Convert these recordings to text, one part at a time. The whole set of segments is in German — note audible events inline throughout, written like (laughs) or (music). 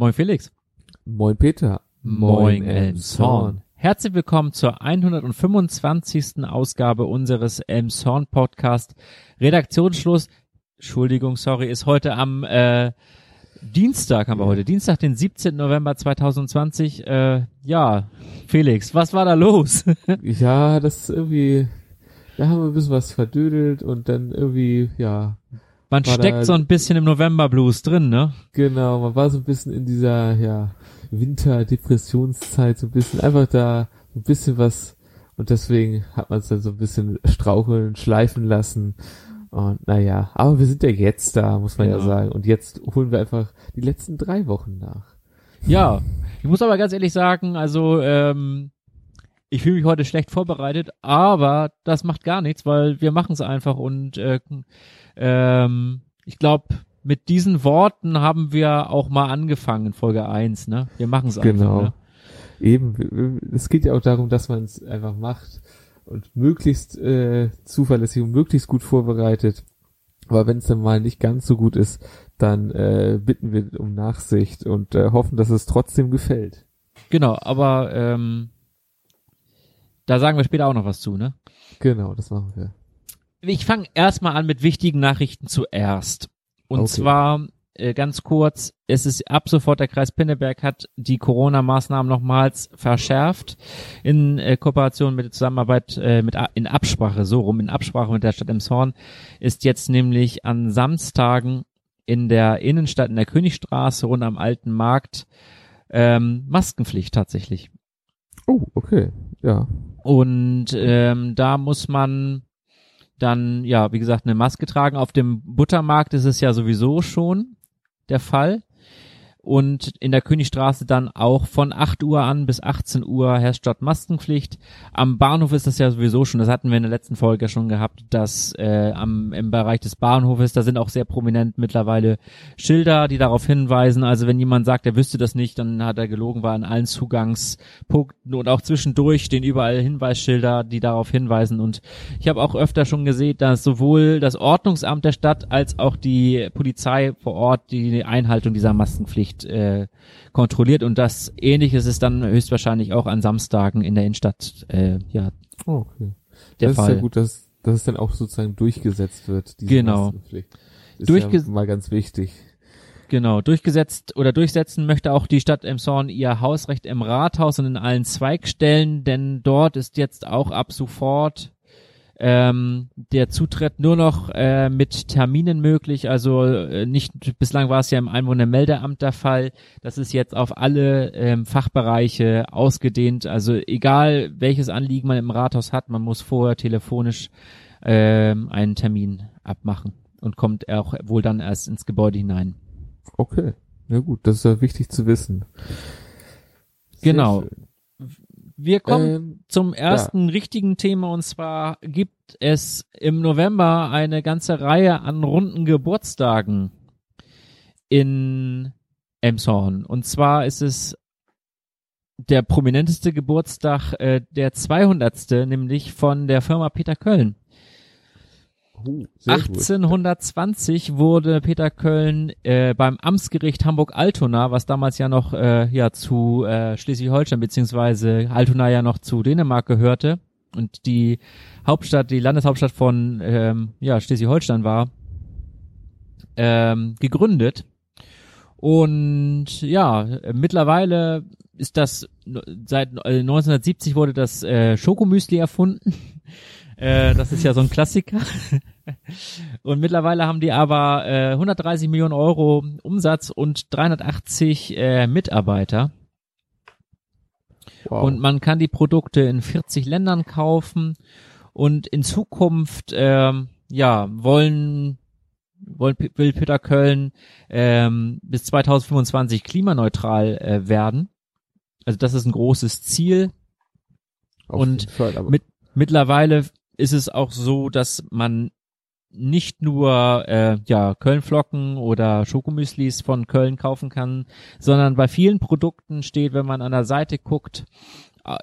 Moin Felix. Moin Peter. Moin Elmshorn. Herzlich willkommen zur 125. Ausgabe unseres Elmshorn Podcast. Redaktionsschluss, Entschuldigung, sorry, ist heute am äh, Dienstag haben wir heute, Dienstag, den 17. November 2020. Äh, ja, Felix, was war da los? (laughs) ja, das ist irgendwie, da haben wir ein bisschen was verdödelt und dann irgendwie, ja. Man steckt da, so ein bisschen im November-Blues drin, ne? Genau, man war so ein bisschen in dieser, ja, Winter-Depressionszeit so ein bisschen, einfach da ein bisschen was und deswegen hat man es dann so ein bisschen straucheln, schleifen lassen und naja, aber wir sind ja jetzt da, muss man genau. ja sagen. Und jetzt holen wir einfach die letzten drei Wochen nach. Ja, ich muss aber ganz ehrlich sagen, also ähm, ich fühle mich heute schlecht vorbereitet, aber das macht gar nichts, weil wir machen es einfach und äh, ähm, ich glaube, mit diesen Worten haben wir auch mal angefangen, Folge 1, ne? Wir machen es einfach. Genau. Ne? Eben, es geht ja auch darum, dass man es einfach macht und möglichst äh, zuverlässig und möglichst gut vorbereitet. Aber wenn es dann mal nicht ganz so gut ist, dann äh, bitten wir um Nachsicht und äh, hoffen, dass es trotzdem gefällt. Genau, aber ähm, da sagen wir später auch noch was zu, ne? Genau, das machen wir. Ich fange erstmal an mit wichtigen Nachrichten zuerst. Und okay. zwar äh, ganz kurz, es ist ab sofort der Kreis Pinneberg hat die Corona-Maßnahmen nochmals verschärft in äh, Kooperation mit der Zusammenarbeit äh, mit in Absprache so rum in Absprache mit der Stadt Emshorn ist jetzt nämlich an Samstagen in der Innenstadt in der Königstraße und am Alten Markt ähm, Maskenpflicht tatsächlich. Oh, okay, ja. Und ähm, da muss man dann, ja, wie gesagt, eine Maske tragen. Auf dem Buttermarkt ist es ja sowieso schon der Fall und in der Königstraße dann auch von 8 Uhr an bis 18 Uhr herrscht dort Maskenpflicht. Am Bahnhof ist das ja sowieso schon, das hatten wir in der letzten Folge schon gehabt, dass äh, am, im Bereich des Bahnhofes, da sind auch sehr prominent mittlerweile Schilder, die darauf hinweisen. Also wenn jemand sagt, er wüsste das nicht, dann hat er gelogen, war an allen Zugangspunkten und auch zwischendurch stehen überall Hinweisschilder, die darauf hinweisen. Und ich habe auch öfter schon gesehen, dass sowohl das Ordnungsamt der Stadt als auch die Polizei vor Ort die Einhaltung dieser Maskenpflicht nicht äh, kontrolliert und das ähnliches ist dann höchstwahrscheinlich auch an Samstagen in der Innenstadt äh, ja oh, okay. der das Fall. ist ja gut, dass, dass es dann auch sozusagen durchgesetzt wird, diese genau. Ist ja mal ganz wichtig. Genau, durchgesetzt oder durchsetzen möchte auch die Stadt Emshorn ihr Hausrecht im Rathaus und in allen Zweigstellen, denn dort ist jetzt auch ab sofort ähm, der Zutritt nur noch äh, mit Terminen möglich. Also äh, nicht bislang war es ja im Einwohnermeldeamt der Fall. Das ist jetzt auf alle ähm, Fachbereiche ausgedehnt. Also egal welches Anliegen man im Rathaus hat, man muss vorher telefonisch ähm, einen Termin abmachen und kommt auch wohl dann erst ins Gebäude hinein. Okay, ja gut, das ist ja wichtig zu wissen. Sehr genau. Schön. Wir kommen ähm, zum ersten ja. richtigen Thema und zwar gibt es im November eine ganze Reihe an runden Geburtstagen in Emshorn. Und zwar ist es der prominenteste Geburtstag, äh, der 200. nämlich von der Firma Peter Köln. 1820 gut. wurde Peter Köln äh, beim Amtsgericht Hamburg-Altona, was damals ja noch äh, ja zu äh, Schleswig-Holstein beziehungsweise Altona ja noch zu Dänemark gehörte und die Hauptstadt, die Landeshauptstadt von ähm, ja Schleswig-Holstein war, ähm, gegründet. Und ja, mittlerweile ist das seit 1970 wurde das äh, Schokomüsli erfunden. (laughs) Äh, das ist ja so ein Klassiker. Und mittlerweile haben die aber äh, 130 Millionen Euro Umsatz und 380 äh, Mitarbeiter. Wow. Und man kann die Produkte in 40 Ländern kaufen und in Zukunft ähm, ja wollen wollen, will Peter Köln ähm, bis 2025 klimaneutral äh, werden. Also das ist ein großes Ziel. Auf und Fall, mit, mittlerweile ist es auch so, dass man nicht nur äh, ja Kölnflocken oder Schokomüslis von Köln kaufen kann, sondern bei vielen Produkten steht, wenn man an der Seite guckt,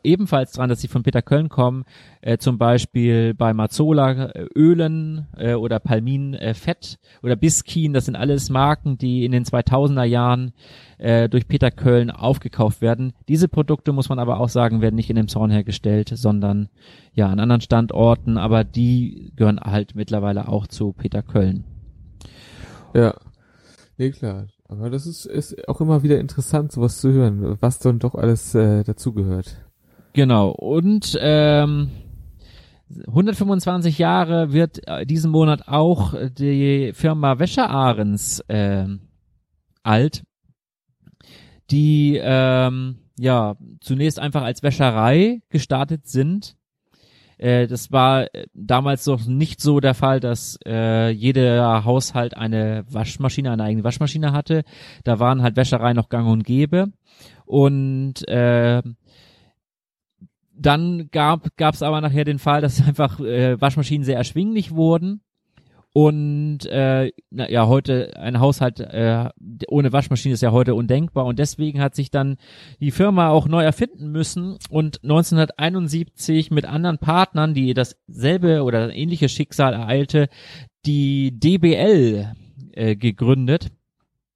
ebenfalls dran, dass sie von Peter Köln kommen, äh, zum Beispiel bei Mazzola äh, Ölen äh, oder Palmin äh, Fett oder Biskin, das sind alles Marken, die in den 2000er Jahren äh, durch Peter Köln aufgekauft werden. Diese Produkte, muss man aber auch sagen, werden nicht in dem Zorn hergestellt, sondern ja an anderen Standorten, aber die gehören halt mittlerweile auch zu Peter Köln. Ja, nee, klar. Aber das ist, ist auch immer wieder interessant, sowas zu hören, was dann doch alles äh, dazugehört. Genau. Und ähm, 125 Jahre wird äh, diesen Monat auch die Firma Wäscher Ahrens äh, alt, die ähm, ja zunächst einfach als Wäscherei gestartet sind äh, das war äh, damals noch nicht so der Fall, dass äh, jeder Haushalt eine Waschmaschine, eine eigene Waschmaschine hatte. Da waren halt Wäschereien noch gang und gäbe. Und äh, dann gab es aber nachher den Fall, dass (laughs) einfach äh, Waschmaschinen sehr erschwinglich wurden. Und äh, na, ja, heute ein Haushalt äh, ohne Waschmaschine ist ja heute undenkbar. Und deswegen hat sich dann die Firma auch neu erfinden müssen und 1971 mit anderen Partnern, die dasselbe oder ähnliche Schicksal ereilte, die DBL äh, gegründet,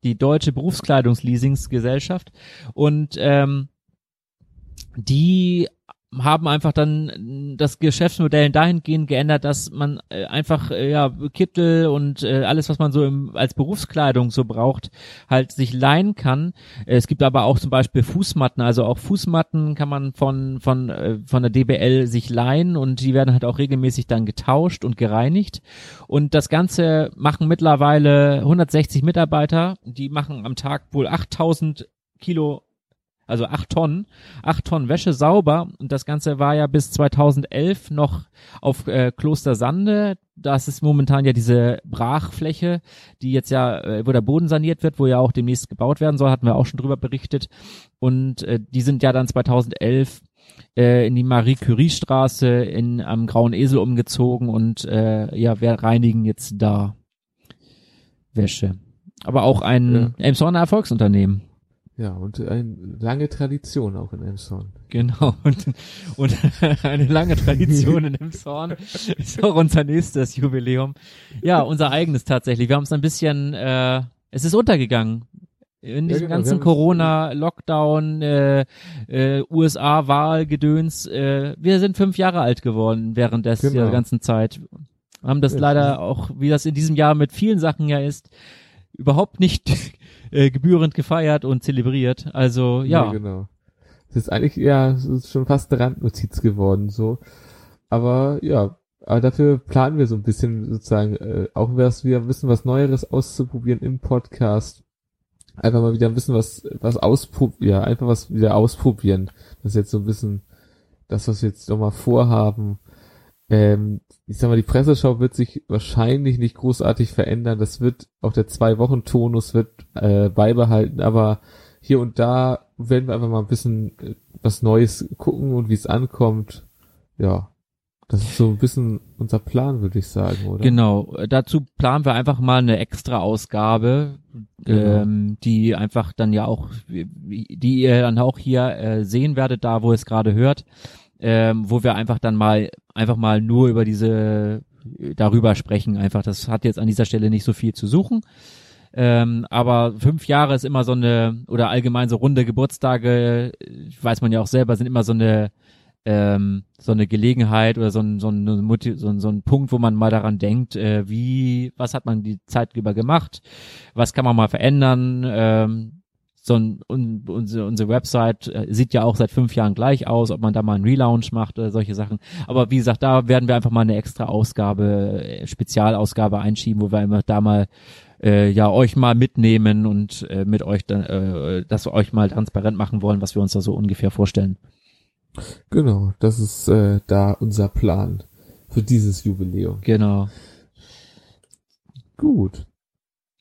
die Deutsche Berufskleidungsleasingsgesellschaft und ähm, die haben einfach dann das Geschäftsmodell dahingehend geändert, dass man äh, einfach äh, ja Kittel und äh, alles, was man so im, als Berufskleidung so braucht, halt sich leihen kann. Es gibt aber auch zum Beispiel Fußmatten, also auch Fußmatten kann man von von äh, von der DBL sich leihen und die werden halt auch regelmäßig dann getauscht und gereinigt. Und das Ganze machen mittlerweile 160 Mitarbeiter, die machen am Tag wohl 8000 Kilo also acht Tonnen, acht Tonnen Wäsche sauber und das Ganze war ja bis 2011 noch auf äh, Kloster Sande. Das ist momentan ja diese Brachfläche, die jetzt ja, äh, wo der Boden saniert wird, wo ja auch demnächst gebaut werden soll, hatten wir auch schon drüber berichtet. Und äh, die sind ja dann 2011 äh, in die Marie Curie Straße in am Grauen Esel umgezogen und äh, ja, wir reinigen jetzt da Wäsche. Aber auch ein ja. Elmshorner Erfolgsunternehmen. Ja, und eine lange Tradition auch in Elmshorn. Genau, und, und (laughs) eine lange Tradition in Elmshorn ist auch unser nächstes Jubiläum. Ja, unser eigenes tatsächlich. Wir haben es ein bisschen, äh, es ist untergegangen. In diesem ja, genau. ganzen Corona-Lockdown, äh, äh, USA-Wahlgedöns, äh, wir sind fünf Jahre alt geworden während des, genau. der ganzen Zeit. Haben das ja, leider auch, wie das in diesem Jahr mit vielen Sachen ja ist, überhaupt nicht äh, gebührend gefeiert und zelebriert. Also ja. ja genau. Es ist eigentlich ja es ist schon fast eine Randnotiz geworden so. Aber ja, aber dafür planen wir so ein bisschen sozusagen äh, auch was wir wissen was Neueres auszuprobieren im Podcast. Einfach mal wieder ein bisschen was was ausprobieren, ja, einfach was wieder ausprobieren. Das ist jetzt so ein bisschen das, was wir jetzt nochmal vorhaben. Ähm, ich sag mal, die Presseschau wird sich wahrscheinlich nicht großartig verändern. Das wird auch der Zwei-Wochen-Tonus wird äh, beibehalten, aber hier und da werden wir einfach mal ein bisschen äh, was Neues gucken und wie es ankommt. Ja, das ist so ein bisschen unser Plan, würde ich sagen, oder? Genau. Dazu planen wir einfach mal eine extra Ausgabe, genau. ähm, die einfach dann ja auch, die ihr dann auch hier äh, sehen werdet, da wo ihr es gerade hört ähm, wo wir einfach dann mal einfach mal nur über diese darüber sprechen. Einfach, das hat jetzt an dieser Stelle nicht so viel zu suchen. Ähm, aber fünf Jahre ist immer so eine, oder allgemein so runde Geburtstage, weiß man ja auch selber, sind immer so eine, ähm, so eine Gelegenheit oder so ein, so ein, so ein, so ein Punkt, wo man mal daran denkt, äh, wie, was hat man die Zeit über gemacht, was kann man mal verändern, ähm, so ein, un, unsere, unsere Website äh, sieht ja auch seit fünf Jahren gleich aus, ob man da mal einen Relaunch macht oder solche Sachen. Aber wie gesagt, da werden wir einfach mal eine extra Ausgabe, äh, Spezialausgabe einschieben, wo wir immer da mal äh, ja euch mal mitnehmen und äh, mit euch dann, äh, dass wir euch mal transparent machen wollen, was wir uns da so ungefähr vorstellen. Genau, das ist äh, da unser Plan für dieses Jubiläum. Genau. Gut.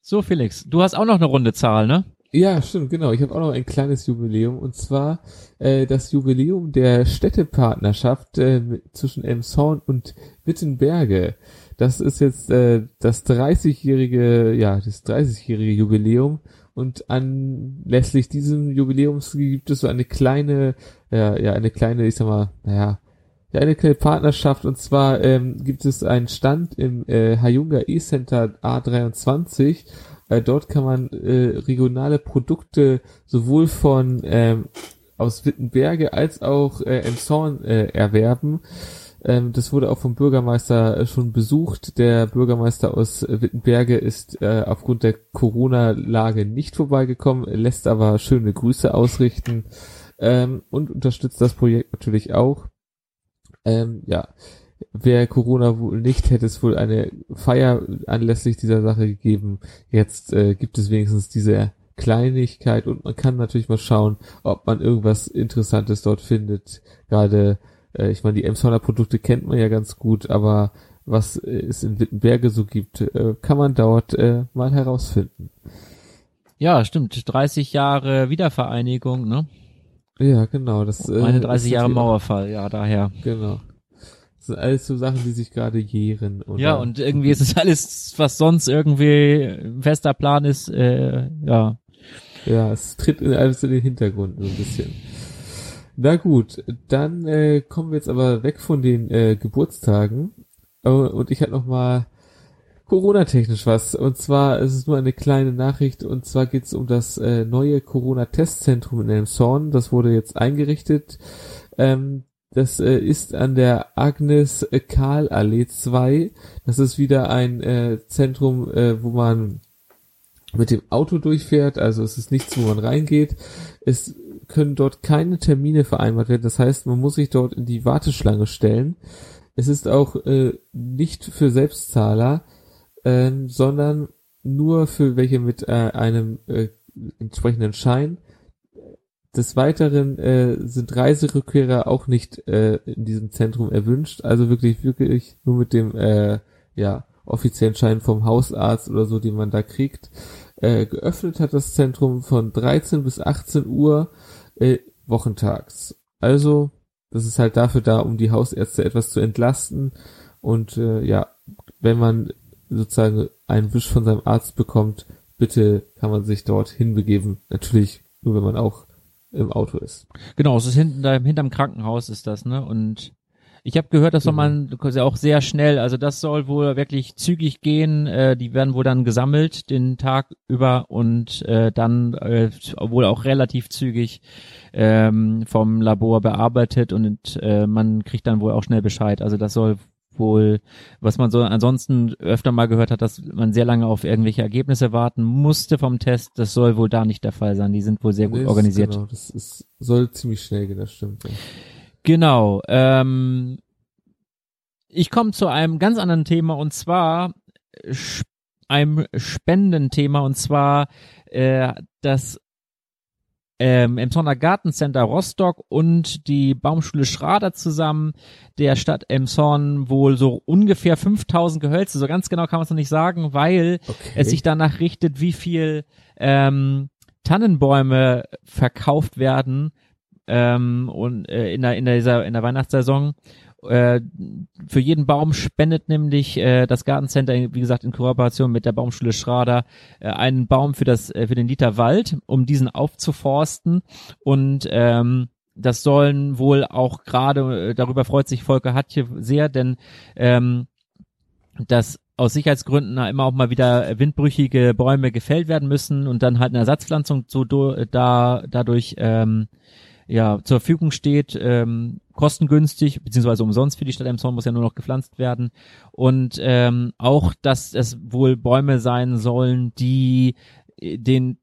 So, Felix, du hast auch noch eine runde Zahl, ne? Ja, stimmt, genau. Ich habe auch noch ein kleines Jubiläum und zwar äh, das Jubiläum der Städtepartnerschaft äh, zwischen Elmshorn und Wittenberge. Das ist jetzt äh, das 30-jährige, ja, das 30-jährige Jubiläum und anlässlich diesem Jubiläums gibt es so eine kleine, ja, ja, eine kleine, ich sag mal, naja, ja, eine kleine Partnerschaft und zwar ähm, gibt es einen Stand im äh, Hayunga E-Center A23. Äh, dort kann man äh, regionale Produkte sowohl von ähm, aus Wittenberge als auch äh, Emshorn äh, erwerben. Ähm, das wurde auch vom Bürgermeister äh, schon besucht. Der Bürgermeister aus Wittenberge ist äh, aufgrund der Corona-Lage nicht vorbeigekommen, lässt aber schöne Grüße ausrichten ähm, und unterstützt das Projekt natürlich auch. Ähm, ja, wäre Corona wohl nicht, hätte es wohl eine Feier anlässlich dieser Sache gegeben. Jetzt äh, gibt es wenigstens diese Kleinigkeit und man kann natürlich mal schauen, ob man irgendwas Interessantes dort findet. Gerade, äh, ich meine, die Emshorner Produkte kennt man ja ganz gut, aber was es in Wittenberge so gibt, äh, kann man dort äh, mal herausfinden. Ja, stimmt. 30 Jahre Wiedervereinigung, ne? Ja, genau. Das, äh, Meine 30 Jahre Mauerfall, ja, daher. Genau. Das sind alles so Sachen, die sich gerade jähren. Oder? Ja, und irgendwie ist es alles, was sonst irgendwie ein fester Plan ist, äh, ja. Ja, es tritt in alles in den Hintergrund so ein bisschen. Na gut, dann äh, kommen wir jetzt aber weg von den äh, Geburtstagen. Oh, und ich hatte noch mal Corona-technisch was. Und zwar ist es nur eine kleine Nachricht. Und zwar geht es um das äh, neue Corona-Testzentrum in Elmshorn. Das wurde jetzt eingerichtet. Ähm, das äh, ist an der Agnes Karl Allee 2. Das ist wieder ein äh, Zentrum, äh, wo man mit dem Auto durchfährt. Also es ist nichts, wo man reingeht. Es können dort keine Termine vereinbart werden. Das heißt, man muss sich dort in die Warteschlange stellen. Es ist auch äh, nicht für Selbstzahler ähm, sondern nur für welche mit äh, einem äh, entsprechenden Schein. Des Weiteren äh, sind Reiserückkehrer auch nicht äh, in diesem Zentrum erwünscht, also wirklich wirklich nur mit dem äh, ja offiziellen Schein vom Hausarzt oder so, den man da kriegt. Äh, geöffnet hat das Zentrum von 13 bis 18 Uhr äh, wochentags. Also das ist halt dafür da, um die Hausärzte etwas zu entlasten und äh, ja, wenn man sozusagen einen Wisch von seinem Arzt bekommt, bitte kann man sich dort hinbegeben. Natürlich nur, wenn man auch im Auto ist. Genau, es ist hinten da hinterm Krankenhaus ist das, ne? Und ich habe gehört, das soll genau. man ja auch sehr schnell, also das soll wohl wirklich zügig gehen. Äh, die werden wohl dann gesammelt den Tag über und äh, dann äh, wohl auch relativ zügig ähm, vom Labor bearbeitet und äh, man kriegt dann wohl auch schnell Bescheid. Also das soll wohl, was man so ansonsten öfter mal gehört hat, dass man sehr lange auf irgendwelche Ergebnisse warten musste vom Test. Das soll wohl da nicht der Fall sein. Die sind wohl sehr gut nee, organisiert. Genau, das ist, soll ziemlich schnell gehen, das stimmt. Ja. Genau. Ähm, ich komme zu einem ganz anderen Thema und zwar einem Spendenthema und zwar äh, das ähm, im Sonner Gartencenter Rostock und die Baumschule Schrader zusammen der Stadt Emshorn wohl so ungefähr 5000 Gehölze, so ganz genau kann man es noch nicht sagen, weil okay. es sich danach richtet, wie viel ähm, Tannenbäume verkauft werden ähm, und äh, in der in dieser in der Weihnachtssaison äh, für jeden Baum spendet nämlich äh, das Gartencenter, wie gesagt, in Kooperation mit der Baumschule Schrader, äh, einen Baum für das äh, für den Liter Wald, um diesen aufzuforsten. Und ähm, das sollen wohl auch gerade, äh, darüber freut sich Volker Hatje sehr, denn ähm, dass aus Sicherheitsgründen immer auch mal wieder windbrüchige Bäume gefällt werden müssen und dann halt eine Ersatzpflanzung so da dadurch ähm, ja zur Verfügung steht, ähm, kostengünstig, beziehungsweise umsonst für die Stadt Emshorn muss ja nur noch gepflanzt werden. Und ähm, auch, dass es wohl Bäume sein sollen, die äh, den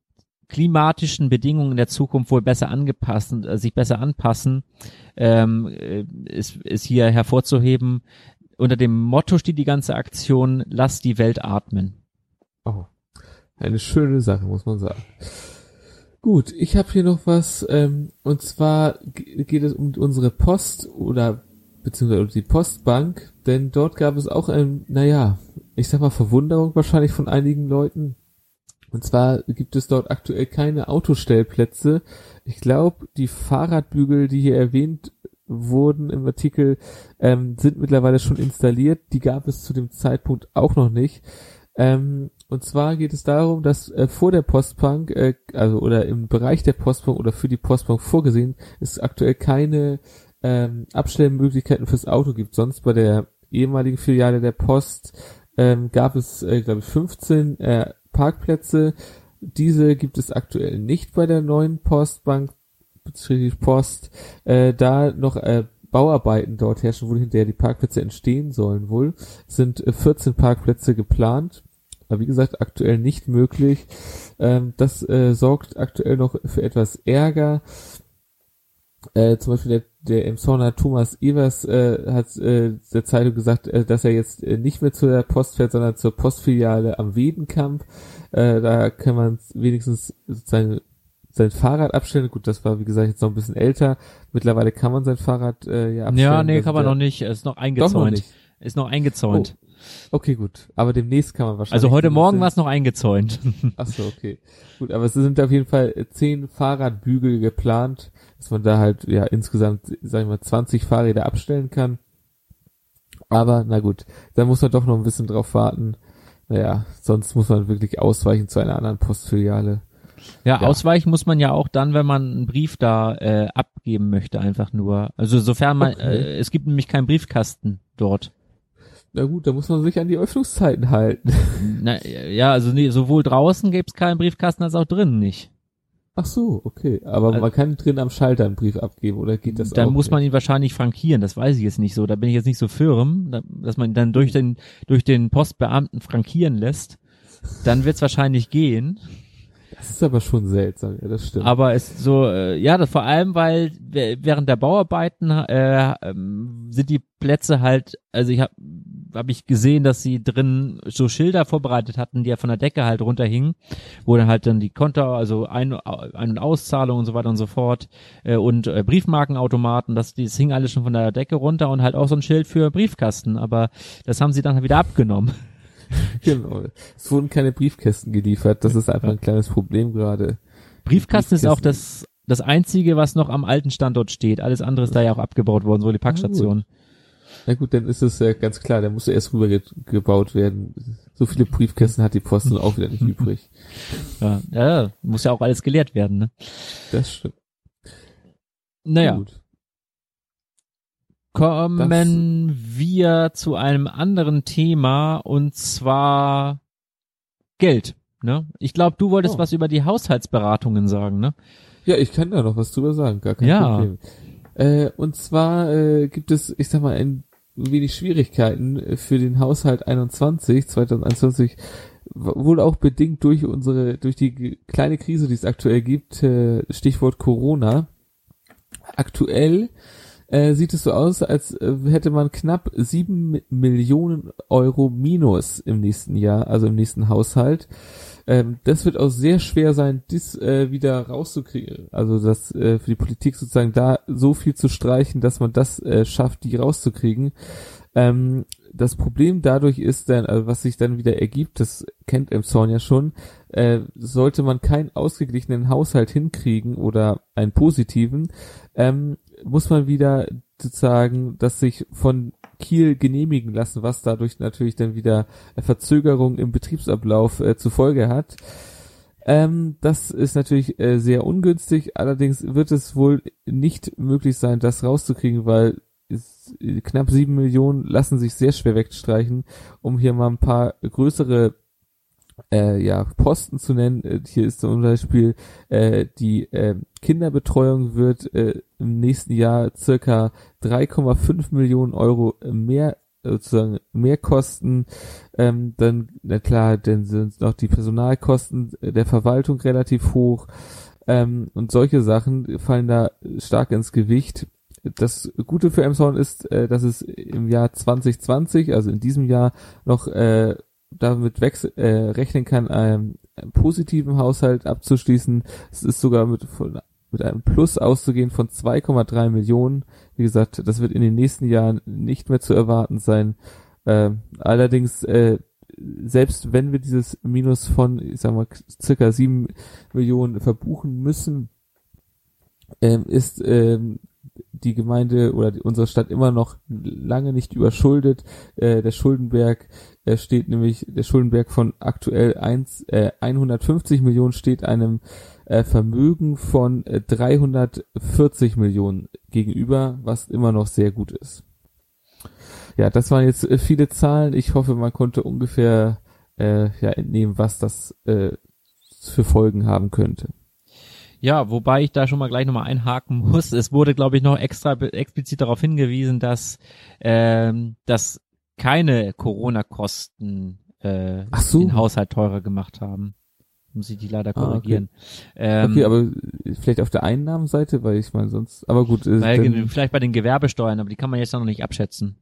klimatischen Bedingungen in der Zukunft wohl besser angepasst, äh, sich besser anpassen, ähm, äh, ist, ist hier hervorzuheben. Unter dem Motto steht die ganze Aktion, lass die Welt atmen. Oh, eine schöne Sache, muss man sagen. Gut, ich habe hier noch was, ähm, und zwar geht es um unsere Post oder beziehungsweise um die Postbank, denn dort gab es auch ein, naja, ich sag mal Verwunderung wahrscheinlich von einigen Leuten. Und zwar gibt es dort aktuell keine Autostellplätze. Ich glaube, die Fahrradbügel, die hier erwähnt wurden im Artikel, ähm, sind mittlerweile schon installiert. Die gab es zu dem Zeitpunkt auch noch nicht. Ähm, und zwar geht es darum, dass äh, vor der Postbank, äh, also oder im Bereich der Postbank oder für die Postbank vorgesehen, es aktuell keine ähm, Abstellmöglichkeiten fürs Auto gibt. Sonst bei der ehemaligen Filiale der Post ähm, gab es, äh, glaube ich, 15 äh, Parkplätze. Diese gibt es aktuell nicht bei der neuen Postbank, beziehungsweise Post, äh, da noch äh, Bauarbeiten dort herrschen, wo hinterher die Parkplätze entstehen sollen wohl, sind äh, 14 Parkplätze geplant. Aber wie gesagt, aktuell nicht möglich. Ähm, das äh, sorgt aktuell noch für etwas Ärger. Äh, zum Beispiel der, der Emsonner Thomas Evers äh, hat äh, der Zeitung gesagt, äh, dass er jetzt äh, nicht mehr zu der Post fährt, sondern zur Postfiliale am Wedenkamp. Äh, da kann man wenigstens sein, sein Fahrrad abstellen. Gut, das war wie gesagt jetzt noch ein bisschen älter. Mittlerweile kann man sein Fahrrad äh, ja abstellen. Ja, nee, kann man noch nicht. Es ist noch eingezäunt. Doch noch nicht. Ist noch eingezäunt. Oh. Okay, gut. Aber demnächst kann man wahrscheinlich. Also heute Morgen war es noch eingezäunt. Ach so, okay. Gut, aber es sind auf jeden Fall zehn Fahrradbügel geplant dass man da halt ja insgesamt, sag ich mal, 20 Fahrräder abstellen kann. Aber na gut, da muss man doch noch ein bisschen drauf warten. Naja, sonst muss man wirklich ausweichen zu einer anderen Postfiliale. Ja, ja, ausweichen muss man ja auch dann, wenn man einen Brief da äh, abgeben möchte, einfach nur. Also sofern man, okay. äh, es gibt nämlich keinen Briefkasten dort. Na gut, da muss man sich an die Öffnungszeiten halten. (laughs) Na, ja, also nee, sowohl draußen gibt's keinen Briefkasten als auch drinnen nicht. Ach so, okay. Aber also, man kann drin am Schalter einen Brief abgeben oder geht das Dann muss man ihn wahrscheinlich frankieren, das weiß ich jetzt nicht so. Da bin ich jetzt nicht so firm, dass man ihn dann durch den, durch den Postbeamten frankieren lässt. Dann wird's wahrscheinlich gehen. Das ist aber schon seltsam, ja, das stimmt. Aber es so, äh, ja, das vor allem, weil während der Bauarbeiten äh, ähm, sind die Plätze halt, also ich habe hab ich gesehen, dass sie drin so Schilder vorbereitet hatten, die ja von der Decke halt runterhingen, wo dann halt dann die Konto, also Ein-, Ein und Auszahlung und so weiter und so fort äh, und äh, Briefmarkenautomaten, das, das hing alles schon von der Decke runter und halt auch so ein Schild für Briefkasten, aber das haben sie dann wieder abgenommen. (laughs) genau. Es wurden keine Briefkästen geliefert. Das ist einfach ein kleines Problem gerade. Briefkasten ist auch das, das einzige, was noch am alten Standort steht. Alles andere ist da ja auch abgebaut worden, so die Packstation. Na gut, dann ist es ja ganz klar, der muss erst rüber gebaut werden. So viele Briefkästen hat die Post dann auch wieder nicht (laughs) übrig. Ja, ja, muss ja auch alles geleert werden, ne? Das stimmt. Naja. Gut. Kommen das, wir zu einem anderen Thema und zwar Geld. Ne? Ich glaube, du wolltest oh. was über die Haushaltsberatungen sagen, ne? Ja, ich kann da noch was drüber sagen, gar kein ja. Problem. Äh, und zwar äh, gibt es, ich sag mal, ein wenig Schwierigkeiten für den Haushalt 21, 2021, wohl auch bedingt durch unsere, durch die kleine Krise, die es aktuell gibt, äh, Stichwort Corona. Aktuell äh, sieht es so aus, als äh, hätte man knapp sieben Millionen Euro Minus im nächsten Jahr, also im nächsten Haushalt. Ähm, das wird auch sehr schwer sein, das äh, wieder rauszukriegen. Also das äh, für die Politik sozusagen da so viel zu streichen, dass man das äh, schafft, die rauszukriegen. Ähm, das Problem dadurch ist dann, also was sich dann wieder ergibt, das kennt Emson ja schon, äh, sollte man keinen ausgeglichenen Haushalt hinkriegen oder einen positiven, ähm, muss man wieder sozusagen, dass sich von Kiel genehmigen lassen, was dadurch natürlich dann wieder Verzögerung im Betriebsablauf äh, zur hat. Ähm, das ist natürlich äh, sehr ungünstig, allerdings wird es wohl nicht möglich sein, das rauszukriegen, weil es, knapp sieben Millionen lassen sich sehr schwer wegstreichen, um hier mal ein paar größere äh, ja, Posten zu nennen. Äh, hier ist zum Beispiel äh, die äh, Kinderbetreuung wird äh, im nächsten Jahr circa 3,5 Millionen Euro mehr sozusagen mehr Kosten, ähm, dann, na klar, dann sind noch die Personalkosten der Verwaltung relativ hoch ähm, und solche Sachen fallen da stark ins Gewicht. Das Gute für Amazon ist, äh, dass es im Jahr 2020, also in diesem Jahr, noch äh, damit wechsel, äh, rechnen kann, einen, einen positiven Haushalt abzuschließen. Es ist sogar mit, von, mit einem Plus auszugehen von 2,3 Millionen. Wie gesagt, das wird in den nächsten Jahren nicht mehr zu erwarten sein. Äh, allerdings, äh, selbst wenn wir dieses Minus von, ich sag mal, circa 7 Millionen verbuchen müssen, ähm, ist ähm, die Gemeinde oder die, unsere Stadt immer noch lange nicht überschuldet. Äh, der Schuldenberg äh, steht nämlich, der Schuldenberg von aktuell eins, äh, 150 Millionen steht einem äh, Vermögen von äh, 340 Millionen gegenüber, was immer noch sehr gut ist. Ja, das waren jetzt äh, viele Zahlen. Ich hoffe, man konnte ungefähr äh, ja, entnehmen, was das äh, für Folgen haben könnte. Ja, wobei ich da schon mal gleich nochmal einhaken muss. Es wurde, glaube ich, noch extra explizit darauf hingewiesen, dass, ähm, dass keine Corona-Kosten äh, so. den Haushalt teurer gemacht haben. Muss ich die leider korrigieren. Ah, okay. Ähm, okay, aber vielleicht auf der Einnahmenseite, weil ich meine sonst, aber gut. Äh, weil, dann, vielleicht bei den Gewerbesteuern, aber die kann man jetzt noch nicht abschätzen.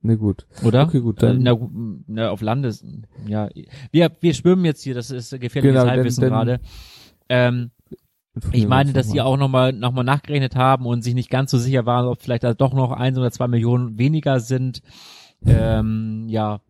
Ne gut. Oder? Okay, gut. Dann, na, na, auf Landes, ja. Wir, wir schwimmen jetzt hier, das ist gefährliches genau, Halbwissen gerade. Ähm, ich meine, dass sie auch nochmal noch mal nachgerechnet haben und sich nicht ganz so sicher waren, ob vielleicht da doch noch eins oder zwei Millionen weniger sind. Ähm, ja.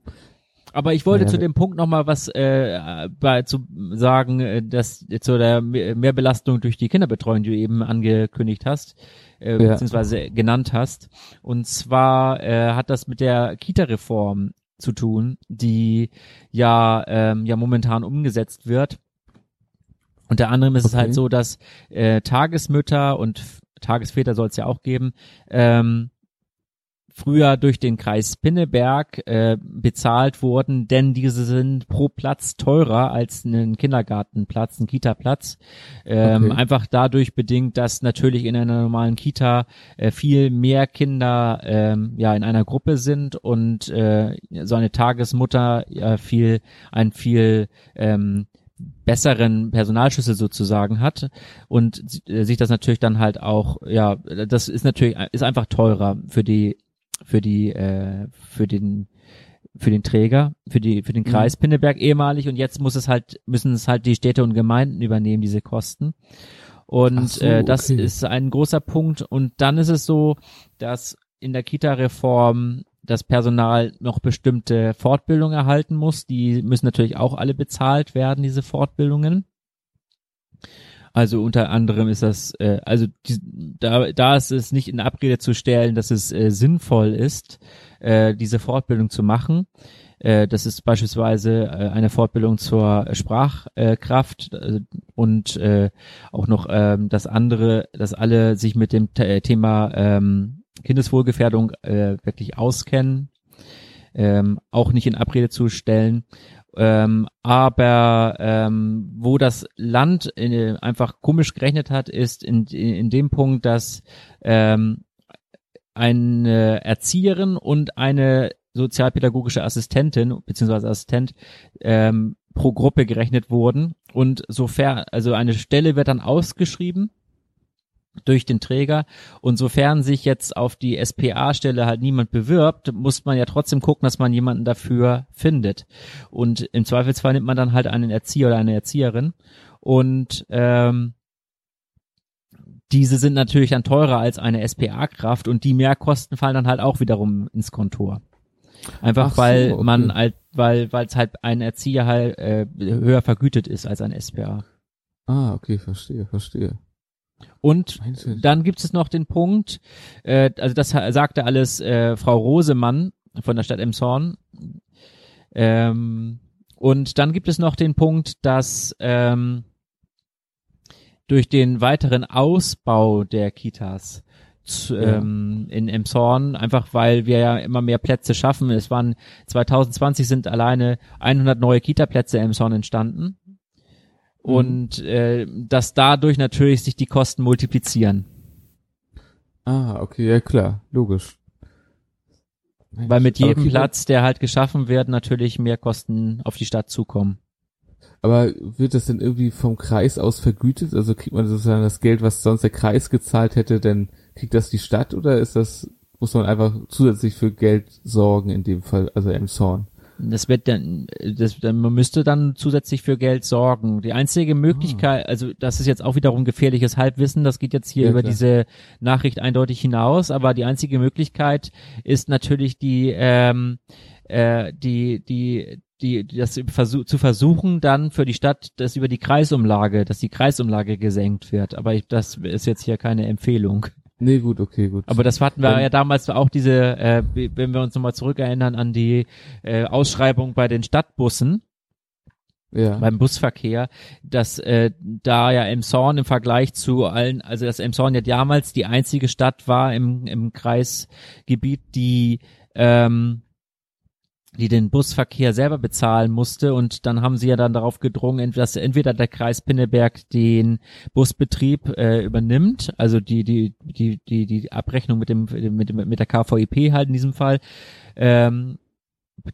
Aber ich wollte ja, zu dem Punkt nochmal was äh, bei, zu sagen, äh, dass zu der Mehrbelastung durch die Kinderbetreuung, die du eben angekündigt hast, äh, ja. beziehungsweise genannt hast. Und zwar äh, hat das mit der Kita-Reform zu tun, die ja ähm, ja momentan umgesetzt wird. Unter anderem ist okay. es halt so, dass äh, Tagesmütter und Tagesväter soll es ja auch geben, ähm, früher durch den Kreis Pinneberg äh, bezahlt wurden, denn diese sind pro Platz teurer als ein Kindergartenplatz, ein Kita-Platz. Ähm, okay. Einfach dadurch bedingt, dass natürlich in einer normalen Kita äh, viel mehr Kinder ähm, ja in einer Gruppe sind und äh, so eine Tagesmutter ja viel ein viel ähm, besseren Personalschlüssel sozusagen hat und äh, sich das natürlich dann halt auch ja das ist natürlich ist einfach teurer für die für die äh, für den für den Träger, für die für den Kreis mhm. Pinneberg ehemalig und jetzt muss es halt müssen es halt die Städte und Gemeinden übernehmen diese Kosten. Und so, äh, das okay. ist ein großer Punkt und dann ist es so, dass in der Kita-Reform das Personal noch bestimmte Fortbildungen erhalten muss. Die müssen natürlich auch alle bezahlt werden, diese Fortbildungen. Also unter anderem ist das, äh, also die, da, da ist es nicht in Abrede zu stellen, dass es äh, sinnvoll ist, äh, diese Fortbildung zu machen. Äh, das ist beispielsweise äh, eine Fortbildung zur Sprachkraft äh, und äh, auch noch äh, das andere, dass alle sich mit dem äh, Thema ähm, Kindeswohlgefährdung äh, wirklich auskennen. Ähm, auch nicht in Abrede zu stellen. Ähm, aber ähm, wo das Land in, einfach komisch gerechnet hat, ist in, in, in dem Punkt, dass ähm, eine Erzieherin und eine sozialpädagogische Assistentin beziehungsweise Assistent ähm, pro Gruppe gerechnet wurden. Und sofern also eine Stelle wird dann ausgeschrieben durch den Träger. Und sofern sich jetzt auf die SPA-Stelle halt niemand bewirbt, muss man ja trotzdem gucken, dass man jemanden dafür findet. Und im Zweifelsfall nimmt man dann halt einen Erzieher oder eine Erzieherin. Und ähm, diese sind natürlich dann teurer als eine SPA-Kraft und die Mehrkosten fallen dann halt auch wiederum ins Kontor. Einfach so, weil okay. man halt, weil weil es halt ein Erzieher halt äh, höher vergütet ist als ein SPA. Ah, okay, verstehe, verstehe. Und dann gibt es noch den Punkt, äh, also das sagte alles äh, Frau Rosemann von der Stadt Emshorn. Ähm, und dann gibt es noch den Punkt, dass ähm, durch den weiteren Ausbau der Kitas zu, ja. ähm, in Emshorn, einfach weil wir ja immer mehr Plätze schaffen. Es waren 2020 sind alleine 100 neue Kita-Plätze in Emshorn entstanden. Mhm. und äh, dass dadurch natürlich sich die Kosten multiplizieren. Ah, okay, ja klar, logisch. Mensch, Weil mit jedem Platz, der halt geschaffen wird, natürlich mehr Kosten auf die Stadt zukommen. Aber wird das denn irgendwie vom Kreis aus vergütet? Also kriegt man sozusagen das Geld, was sonst der Kreis gezahlt hätte, denn kriegt das die Stadt oder ist das, muss man einfach zusätzlich für Geld sorgen in dem Fall, also im Zorn? Das wird dann, das, man müsste dann zusätzlich für Geld sorgen. Die einzige Möglichkeit, ah. also das ist jetzt auch wiederum gefährliches Halbwissen, das geht jetzt hier ja, über klar. diese Nachricht eindeutig hinaus, aber die einzige Möglichkeit ist natürlich die, ähm, äh, die, die, die, das versuch, zu versuchen, dann für die Stadt, dass über die Kreisumlage, dass die Kreisumlage gesenkt wird. Aber ich, das ist jetzt hier keine Empfehlung. Nee, gut, okay, gut. Aber das hatten wir Dann- ja damals auch diese, äh, wenn wir uns nochmal zurückerinnern an die äh, Ausschreibung bei den Stadtbussen, ja. beim Busverkehr, dass äh, da ja Emshorn im Vergleich zu allen, also dass Emshorn ja damals die einzige Stadt war im, im Kreisgebiet, die ähm, die den Busverkehr selber bezahlen musste und dann haben sie ja dann darauf gedrungen, dass entweder der Kreis Pinneberg den Busbetrieb äh, übernimmt, also die die die die die Abrechnung mit dem mit dem mit der KVIP halt in diesem Fall ähm,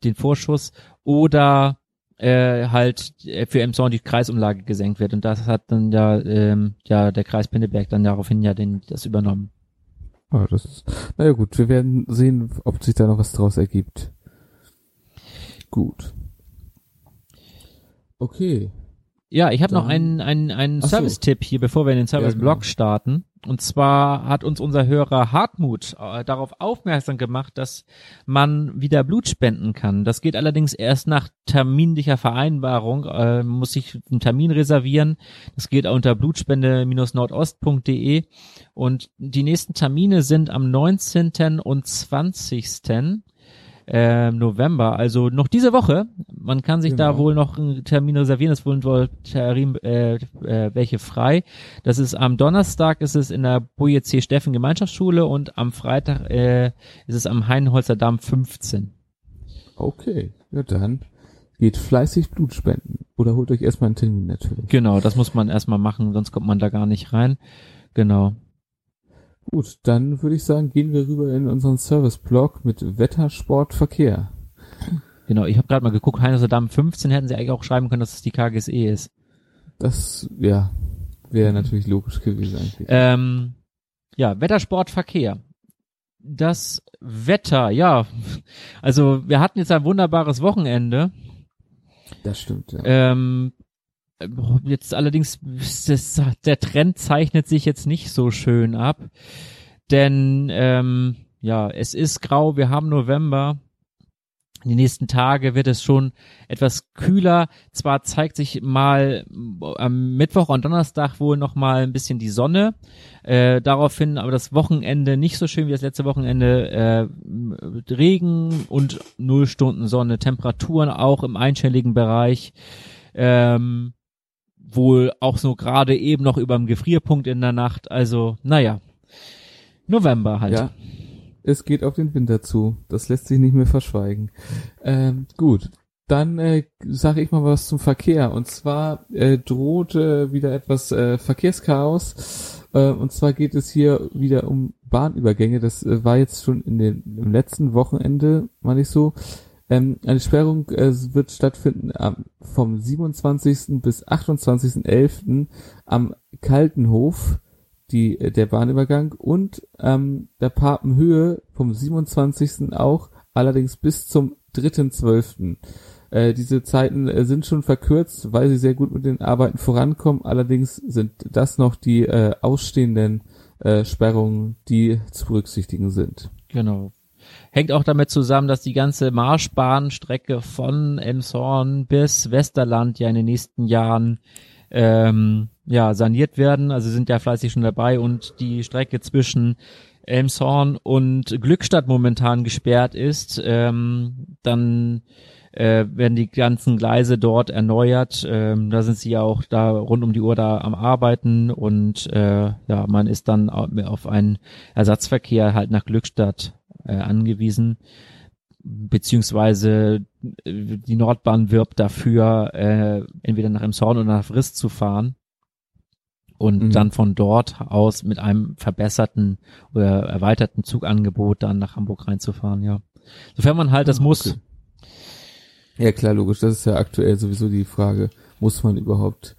den Vorschuss oder äh, halt für Emshorn die Kreisumlage gesenkt wird und das hat dann ja ähm, ja der Kreis Pinneberg dann daraufhin ja den das übernommen. Ah, das ist, naja gut, wir werden sehen, ob sich da noch was draus ergibt. Gut. Okay. Ja, ich habe noch einen, einen, einen. Service-Tipp hier, bevor wir in den Service-Blog genau. starten. Und zwar hat uns unser Hörer Hartmut äh, darauf aufmerksam gemacht, dass man wieder Blut spenden kann. Das geht allerdings erst nach terminlicher Vereinbarung, äh, muss sich einen Termin reservieren. Das geht unter blutspende-nordost.de und die nächsten Termine sind am 19. und 20 äh, November, also noch diese Woche. Man kann sich da Genau. wohl noch einen Termin reservieren. Es wurden wohl Termin, äh, äh, welche frei. Das ist am Donnerstag ist es in der Boje C. Steffen Gemeinschaftsschule und am Freitag äh, ist es am Heinholzer Damm 15. Okay. Ja, dann geht fleißig Blut spenden. Oder holt euch erstmal einen Termin natürlich. Genau, das muss man erstmal machen, sonst kommt man da gar nicht rein. Genau. Gut, dann würde ich sagen, gehen wir rüber in unseren Service-Blog mit Wetter, Sport, Verkehr. Genau, ich habe gerade mal geguckt, Heinholzer Damm 15 hätten sie eigentlich auch schreiben können, dass es die KGSE ist. Das, ja, wäre natürlich logisch gewesen eigentlich. Ähm, ja, Wettersport, Verkehr. Das Wetter, ja. Also wir hatten jetzt ein wunderbares Wochenende. das stimmt, ja. Ähm, jetzt allerdings, das, der Trend zeichnet sich jetzt nicht so schön ab. Denn ähm, ja, es ist grau, wir haben November. Die nächsten Tage wird es schon etwas kühler. Zwar zeigt sich mal am Mittwoch und Donnerstag wohl noch mal ein bisschen die Sonne. Äh, daraufhin aber das Wochenende nicht so schön wie das letzte Wochenende. Äh, Regen und null Stunden Sonne. Temperaturen auch im einstelligen Bereich. Ähm, wohl auch so gerade eben noch über dem Gefrierpunkt in der Nacht. Also, naja. November halt. Ja, es geht auf den Winter zu. Das lässt sich nicht mehr verschweigen. Ähm, gut, dann äh, sage ich mal was zum Verkehr. Und zwar äh, droht äh, wieder etwas äh, Verkehrschaos. Äh, und zwar geht es hier wieder um Bahnübergänge. Das äh, war jetzt schon in den, im letzten Wochenende, meine ich so. Ähm, eine Sperrung äh, wird stattfinden am, vom 27. bis 28.11. am Kaltenhof die, äh, der Bahnübergang und ähm, der Papenhöhe vom 27. auch, allerdings bis zum 3.12. Äh, diese Zeiten äh, sind schon verkürzt, weil sie sehr gut mit den Arbeiten vorankommen. Allerdings sind das noch die äh, ausstehenden äh, Sperrungen, die zu berücksichtigen sind. Genau. Hängt auch damit zusammen, dass die ganze Marschbahnstrecke von Emshorn bis Westerland ja in den nächsten Jahren ähm, ja saniert werden. Also sind ja fleißig schon dabei und die Strecke zwischen Elmshorn und Glückstadt momentan gesperrt ist. Ähm, dann äh, werden die ganzen Gleise dort erneuert. Ähm, da sind sie ja auch da rund um die Uhr da am Arbeiten und äh, ja, man ist dann au- auf einen Ersatzverkehr halt nach Glückstadt äh, angewiesen, beziehungsweise äh, die Nordbahn wirbt dafür, äh, entweder nach Emshorn oder nach Frist zu fahren und Mhm. dann von dort aus mit einem verbesserten oder erweiterten Zugangebot dann nach Hamburg reinzufahren, ja. Sofern man halt das Ah, muss. okay. Ja, klar, logisch. Das ist ja aktuell sowieso die Frage, muss man überhaupt,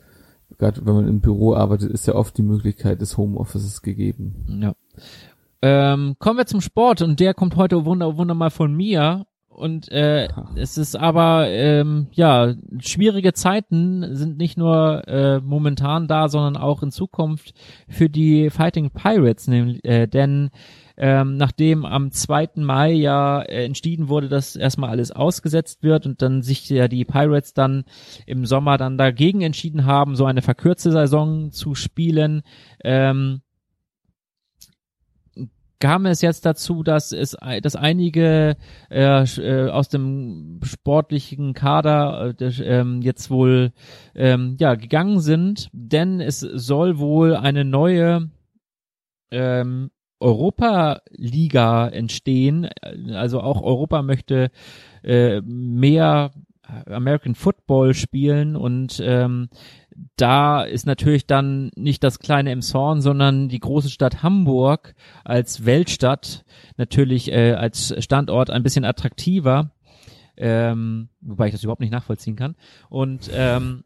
gerade wenn man im Büro arbeitet, ist ja oft die Möglichkeit des Homeoffices gegeben. Ja. Ähm, kommen wir zum Sport und der kommt heute wunder, wunder mal von mir. Und äh, es ist aber ähm, ja schwierige Zeiten sind nicht nur äh, momentan da, sondern auch in Zukunft für die Fighting Pirates, nämlich äh, denn ähm, nachdem am 2. Mai ja äh, entschieden wurde, dass erstmal alles ausgesetzt wird und dann sich ja die Pirates dann im Sommer dann dagegen entschieden haben, so eine verkürzte Saison zu spielen, ähm, kam es jetzt dazu, dass es, dass einige äh, äh, aus dem sportlichen Kader äh, ähm, jetzt wohl ähm, ja gegangen sind, denn es soll wohl eine neue ähm, Europa-Liga entstehen. Also auch Europa möchte äh, mehr American Football spielen und ähm, da ist natürlich dann nicht das kleine Emshorn, sondern die große Stadt Hamburg als Weltstadt natürlich äh, als Standort ein bisschen attraktiver, ähm, wobei ich das überhaupt nicht nachvollziehen kann. Und ähm,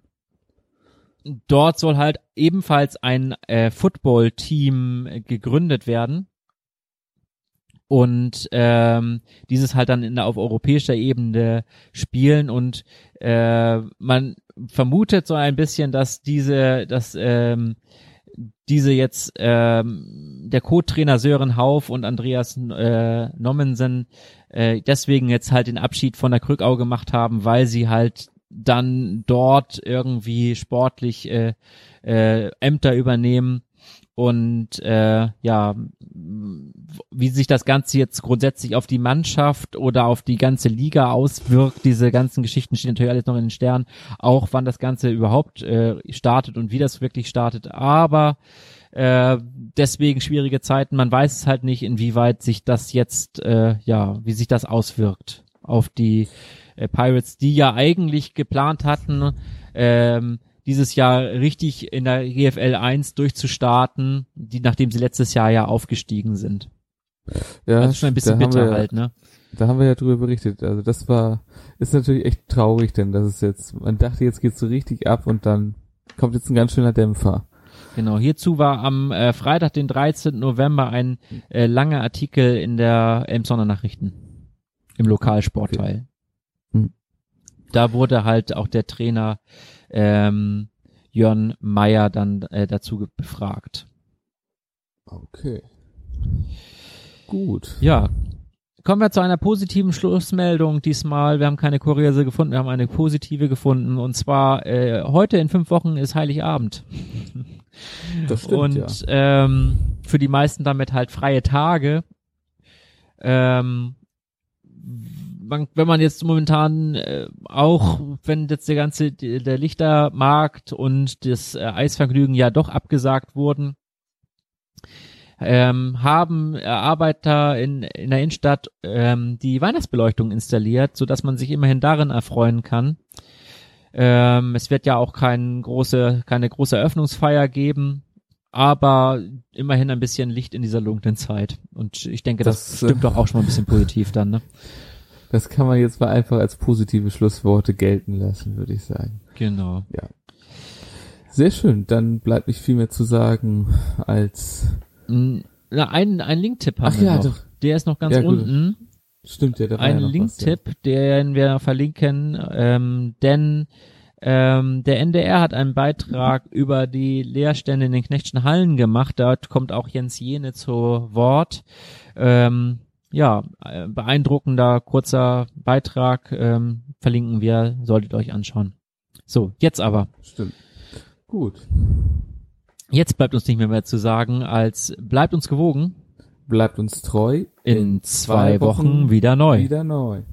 dort soll halt ebenfalls ein äh, Football-Team gegründet werden und ähm, dieses halt dann in auf europäischer Ebene spielen und äh, man vermutet so ein bisschen, dass diese, dass ähm, diese jetzt ähm, der Co-Trainer Sören Hauf und Andreas äh, Nommensen äh, deswegen jetzt halt den Abschied von der Krückau gemacht haben, weil sie halt dann dort irgendwie sportlich äh, äh, Ämter übernehmen und äh, ja, wie sich das Ganze jetzt grundsätzlich auf die Mannschaft oder auf die ganze Liga auswirkt, diese ganzen Geschichten stehen natürlich alles noch in den Sternen, auch wann das Ganze überhaupt äh, startet und wie das wirklich startet, aber äh, deswegen schwierige Zeiten, man weiß es halt nicht, inwieweit sich das jetzt, äh, ja, wie sich das auswirkt auf die äh, Pirates, die ja eigentlich geplant hatten, ähm, dieses Jahr richtig in der GFL 1 durchzustarten, die, nachdem sie letztes Jahr ja aufgestiegen sind. Ja, also schon ein bisschen bitter wir, halt, ne? Da haben wir ja drüber berichtet. Also das war, ist natürlich echt traurig, denn das ist jetzt, man dachte, jetzt geht's so richtig ab und dann kommt jetzt ein ganz schöner Dämpfer. Genau, hierzu war am äh, Freitag, den 13. November, ein äh, langer Artikel in der Elmsonner Nachrichten im Lokalsportteil. Okay. Hm. Da wurde halt auch der Trainer ähm, Jörn Meyer dann äh, dazu befragt. Okay. Gut. Ja. Kommen wir zu einer positiven Schlussmeldung diesmal. Wir haben keine kuriose gefunden, wir haben eine positive gefunden. Und zwar äh, heute in fünf Wochen ist Heiligabend. (laughs) Das stimmt, Und ja. ähm, für die meisten damit halt freie Tage. Ähm, man, wenn man jetzt momentan äh, auch, wenn jetzt der ganze der Lichtermarkt und das äh, Eisvergnügen ja doch abgesagt wurden, ähm, haben Arbeiter in, in der Innenstadt ähm, die Weihnachtsbeleuchtung installiert, so dass man sich immerhin darin erfreuen kann. Ähm, es wird ja auch kein große, keine große Eröffnungsfeier geben, aber immerhin ein bisschen Licht in dieser dunklen Zeit. Und ich denke, das, das stimmt doch auch schon mal ein bisschen positiv dann, ne? (laughs) Das kann man jetzt mal einfach als positive Schlussworte gelten lassen, würde ich sagen. Genau. Ja. Sehr schön. Dann bleibt nicht viel mehr zu sagen als na, ein, ein Link-Tipp haben Ach wir ja, noch. doch. Der ist noch ganz Ja, gut. unten. Stimmt ja, da war Ein ja Link-Tipp, den wir verlinken, ähm, denn ähm, der NDR hat einen Beitrag über die Leerstände in den Knechtschen Hallen gemacht. Dort kommt auch Jens Jene zu Wort. Ähm, ja, äh, beeindruckender kurzer Beitrag ähm, verlinken wir, solltet euch anschauen. So, jetzt aber. Stimmt. Gut. Jetzt bleibt uns nicht mehr mehr zu sagen, als bleibt uns gewogen. Bleibt uns treu. In, zwei, Wochen wieder neu. Wieder neu.